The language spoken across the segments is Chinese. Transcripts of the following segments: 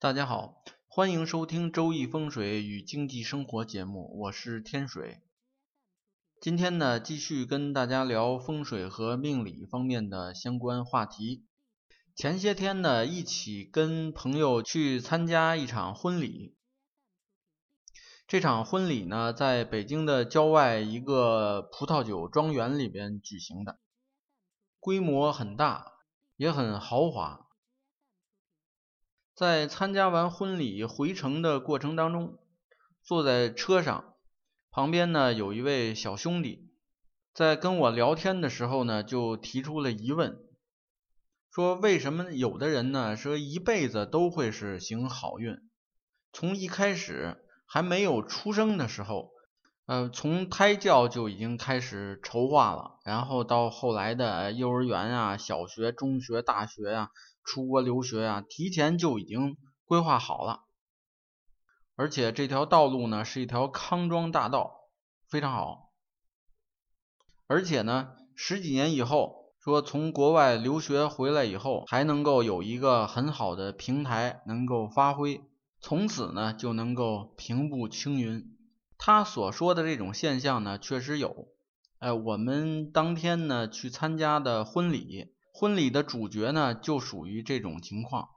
大家好，欢迎收听《周易风水与经济生活》节目，我是天水。今天呢，继续跟大家聊风水和命理方面的相关话题。前些天呢，一起跟朋友去参加一场婚礼。这场婚礼呢，在北京的郊外一个葡萄酒庄园里边举行的，规模很大，也很豪华。在参加完婚礼回程的过程当中，坐在车上，旁边呢有一位小兄弟，在跟我聊天的时候呢，就提出了疑问，说为什么有的人呢说一辈子都会是行好运，从一开始还没有出生的时候，呃，从胎教就已经开始筹划了，然后到后来的幼儿园啊、小学、中学、大学呀。出国留学啊，提前就已经规划好了，而且这条道路呢是一条康庄大道，非常好。而且呢，十几年以后，说从国外留学回来以后，还能够有一个很好的平台能够发挥，从此呢就能够平步青云。他所说的这种现象呢，确实有。哎，我们当天呢去参加的婚礼。婚礼的主角呢，就属于这种情况。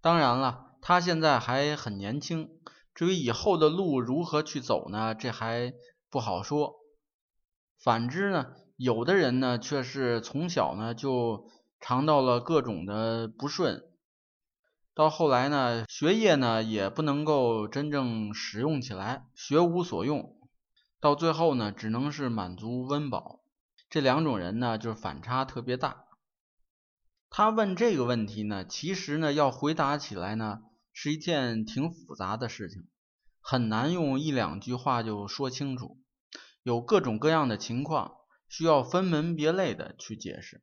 当然了，他现在还很年轻，至于以后的路如何去走呢，这还不好说。反之呢，有的人呢，却是从小呢就尝到了各种的不顺，到后来呢，学业呢也不能够真正使用起来，学无所用，到最后呢，只能是满足温饱。这两种人呢，就是反差特别大。他问这个问题呢，其实呢，要回答起来呢，是一件挺复杂的事情，很难用一两句话就说清楚。有各种各样的情况，需要分门别类的去解释。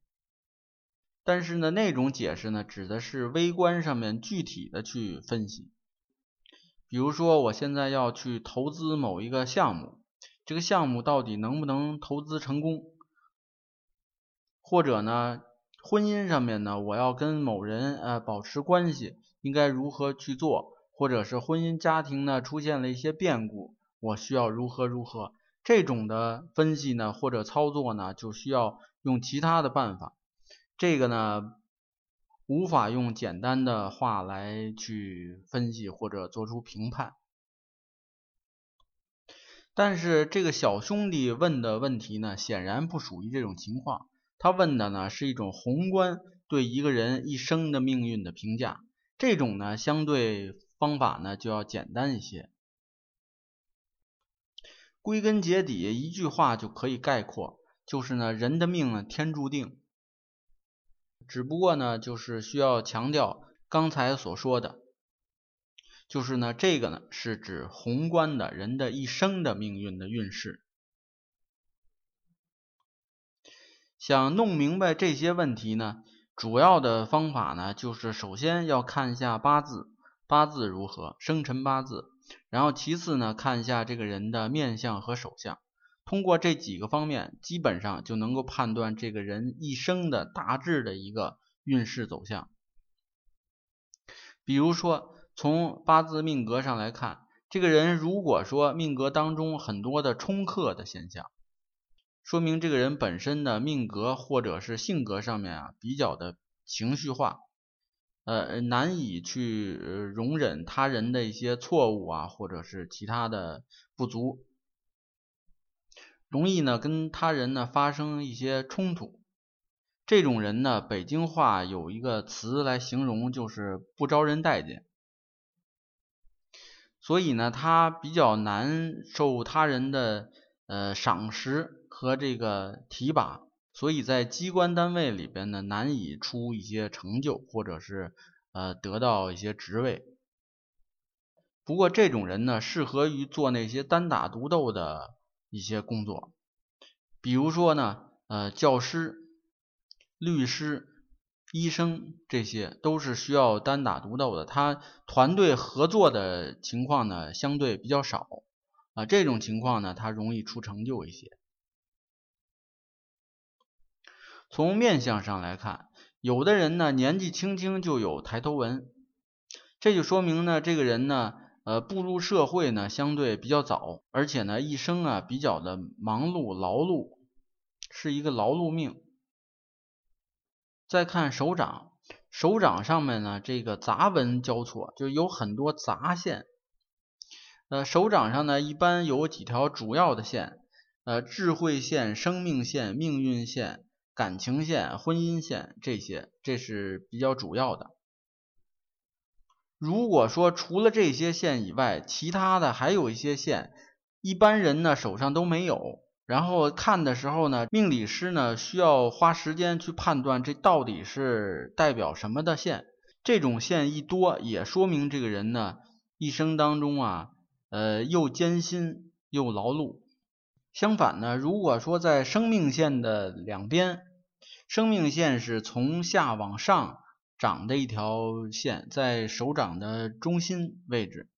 但是呢，那种解释呢，指的是微观上面具体的去分析。比如说，我现在要去投资某一个项目，这个项目到底能不能投资成功？或者呢，婚姻上面呢，我要跟某人呃保持关系，应该如何去做？或者是婚姻家庭呢出现了一些变故，我需要如何如何？这种的分析呢，或者操作呢，就需要用其他的办法。这个呢，无法用简单的话来去分析或者做出评判。但是这个小兄弟问的问题呢，显然不属于这种情况。他问的呢是一种宏观对一个人一生的命运的评价，这种呢相对方法呢就要简单一些。归根结底一句话就可以概括，就是呢人的命呢天注定，只不过呢就是需要强调刚才所说的，就是呢这个呢是指宏观的人的一生的命运的运势。想弄明白这些问题呢，主要的方法呢，就是首先要看一下八字，八字如何，生辰八字，然后其次呢，看一下这个人的面相和手相，通过这几个方面，基本上就能够判断这个人一生的大致的一个运势走向。比如说，从八字命格上来看，这个人如果说命格当中很多的冲克的现象。说明这个人本身的命格或者是性格上面啊比较的情绪化，呃难以去容忍他人的一些错误啊或者是其他的不足，容易呢跟他人呢发生一些冲突。这种人呢，北京话有一个词来形容，就是不招人待见。所以呢，他比较难受他人的呃赏识。和这个提拔，所以在机关单位里边呢，难以出一些成就，或者是呃得到一些职位。不过这种人呢，适合于做那些单打独斗的一些工作，比如说呢，呃，教师、律师、医生，这些都是需要单打独斗的。他团队合作的情况呢，相对比较少啊。这种情况呢，他容易出成就一些。从面相上来看，有的人呢年纪轻轻就有抬头纹，这就说明呢，这个人呢，呃，步入社会呢相对比较早，而且呢一生啊比较的忙碌劳碌，是一个劳碌命。再看手掌，手掌上面呢这个杂纹交错，就有很多杂线。呃，手掌上呢一般有几条主要的线，呃，智慧线、生命线、命运线。感情线、婚姻线这些，这是比较主要的。如果说除了这些线以外，其他的还有一些线，一般人呢手上都没有。然后看的时候呢，命理师呢需要花时间去判断这到底是代表什么的线。这种线一多，也说明这个人呢一生当中啊，呃，又艰辛又劳碌。相反呢，如果说在生命线的两边，生命线是从下往上长的一条线，在手掌的中心位置。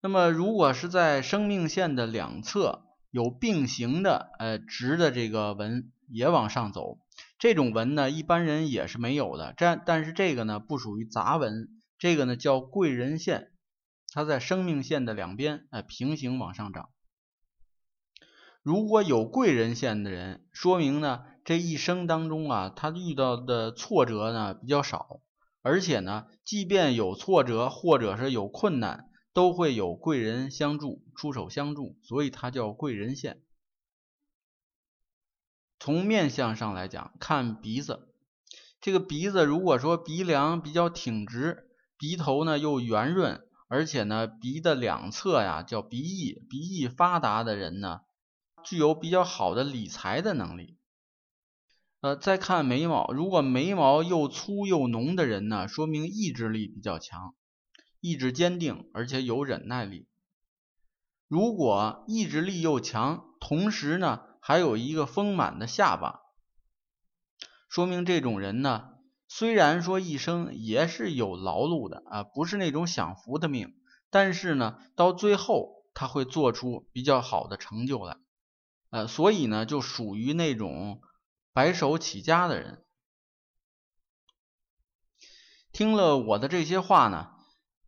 那么，如果是在生命线的两侧有并行的，呃，直的这个纹也往上走，这种纹呢，一般人也是没有的。这但是这个呢，不属于杂纹，这个呢叫贵人线，它在生命线的两边，呃，平行往上涨。如果有贵人线的人，说明呢这一生当中啊，他遇到的挫折呢比较少，而且呢，即便有挫折或者是有困难，都会有贵人相助，出手相助，所以它叫贵人线。从面相上来讲，看鼻子，这个鼻子如果说鼻梁比较挺直，鼻头呢又圆润，而且呢鼻的两侧呀叫鼻翼，鼻翼发达的人呢。具有比较好的理财的能力。呃，再看眉毛，如果眉毛又粗又浓的人呢，说明意志力比较强，意志坚定，而且有忍耐力。如果意志力又强，同时呢还有一个丰满的下巴，说明这种人呢，虽然说一生也是有劳碌的啊，不是那种享福的命，但是呢，到最后他会做出比较好的成就来。呃，所以呢，就属于那种白手起家的人。听了我的这些话呢，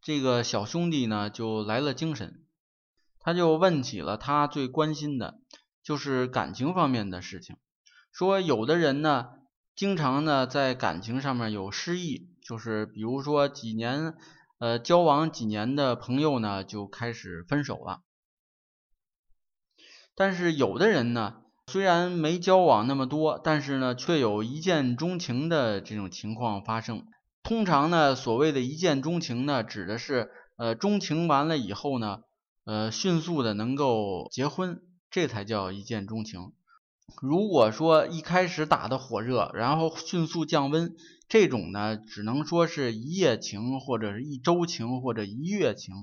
这个小兄弟呢就来了精神，他就问起了他最关心的，就是感情方面的事情。说有的人呢，经常呢在感情上面有失意，就是比如说几年呃交往几年的朋友呢，就开始分手了。但是有的人呢，虽然没交往那么多，但是呢，却有一见钟情的这种情况发生。通常呢，所谓的一见钟情呢，指的是呃，钟情完了以后呢，呃，迅速的能够结婚，这才叫一见钟情。如果说一开始打的火热，然后迅速降温，这种呢，只能说是一夜情，或者是一周情，或者一月情，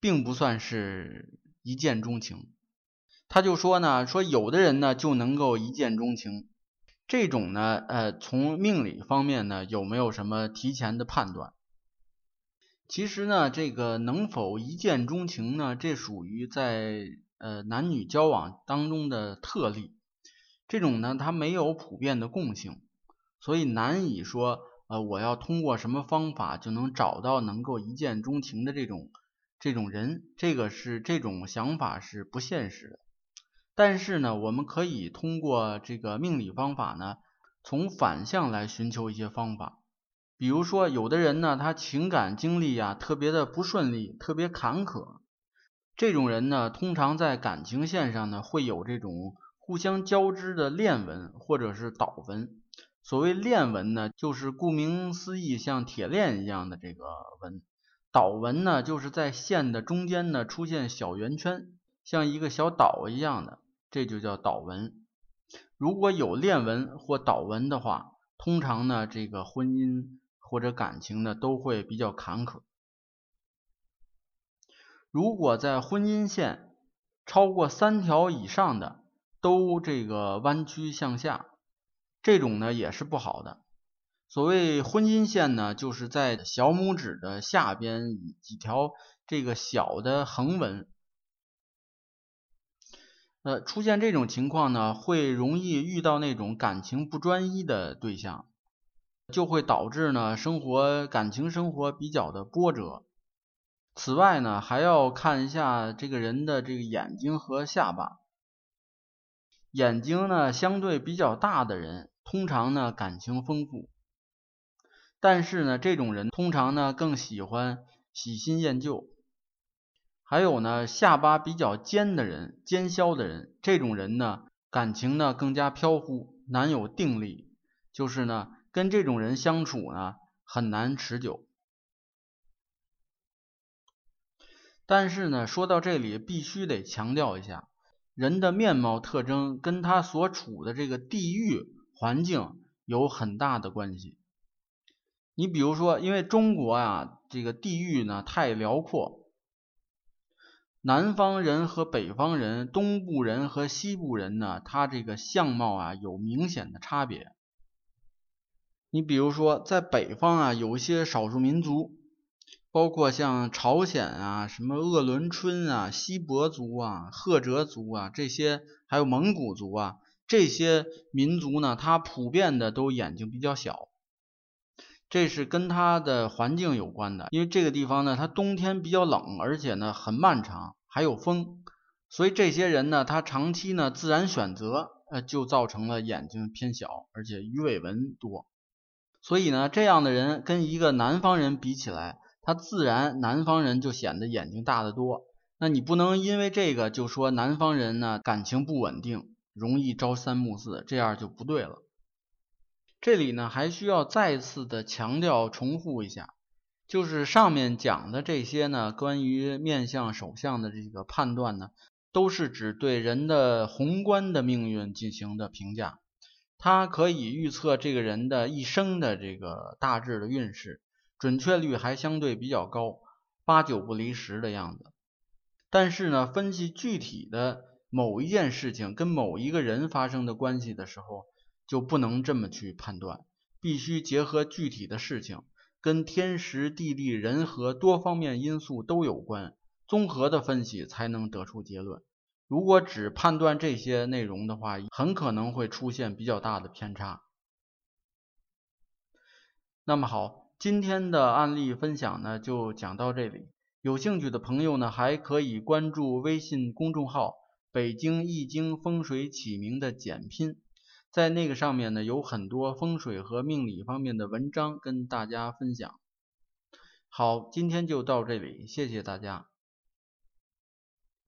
并不算是一见钟情。他就说呢，说有的人呢就能够一见钟情，这种呢，呃，从命理方面呢有没有什么提前的判断？其实呢，这个能否一见钟情呢，这属于在呃男女交往当中的特例，这种呢它没有普遍的共性，所以难以说呃我要通过什么方法就能找到能够一见钟情的这种这种人，这个是这种想法是不现实的。但是呢，我们可以通过这个命理方法呢，从反向来寻求一些方法。比如说，有的人呢，他情感经历呀特别的不顺利，特别坎坷。这种人呢，通常在感情线上呢，会有这种互相交织的链纹或者是岛纹。所谓链纹呢，就是顾名思义，像铁链一样的这个纹。岛纹呢，就是在线的中间呢出现小圆圈，像一个小岛一样的。这就叫导纹。如果有链纹或导纹的话，通常呢，这个婚姻或者感情呢都会比较坎坷。如果在婚姻线超过三条以上的，都这个弯曲向下，这种呢也是不好的。所谓婚姻线呢，就是在小拇指的下边几条这个小的横纹。呃，出现这种情况呢，会容易遇到那种感情不专一的对象。就会导致呢生活感情生活比较的波折。此外呢，还要看一下这个人的这个眼睛和下巴。眼睛呢相对比较大的人，通常呢感情丰富，但是呢这种人通常呢更喜欢喜新厌旧。还有呢下巴比较尖的人，尖削的人，这种人呢感情呢更加飘忽，难有定力，就是呢跟这种人相处呢很难持久。但是呢，说到这里，必须得强调一下，人的面貌特征跟他所处的这个地域环境有很大的关系。你比如说，因为中国啊，这个地域呢太辽阔，南方人和北方人、东部人和西部人呢，他这个相貌啊有明显的差别。你比如说，在北方啊，有一些少数民族。包括像朝鲜啊、什么鄂伦春啊、锡伯族啊、赫哲族啊这些，还有蒙古族啊这些民族呢，它普遍的都眼睛比较小，这是跟它的环境有关的。因为这个地方呢，它冬天比较冷，而且呢很漫长，还有风，所以这些人呢，他长期呢自然选择，呃，就造成了眼睛偏小，而且鱼尾纹多。所以呢，这样的人跟一个南方人比起来，他自然南方人就显得眼睛大得多，那你不能因为这个就说南方人呢感情不稳定，容易朝三暮四，这样就不对了。这里呢还需要再次的强调重复一下，就是上面讲的这些呢关于面相手相的这个判断呢，都是指对人的宏观的命运进行的评价，它可以预测这个人的一生的这个大致的运势。准确率还相对比较高，八九不离十的样子。但是呢，分析具体的某一件事情跟某一个人发生的关系的时候，就不能这么去判断，必须结合具体的事情，跟天时地利人和多方面因素都有关，综合的分析才能得出结论。如果只判断这些内容的话，很可能会出现比较大的偏差。那么好。今天的案例分享呢，就讲到这里。有兴趣的朋友呢，还可以关注微信公众号“北京易经风水起名”的简拼，在那个上面呢，有很多风水和命理方面的文章跟大家分享。好，今天就到这里，谢谢大家。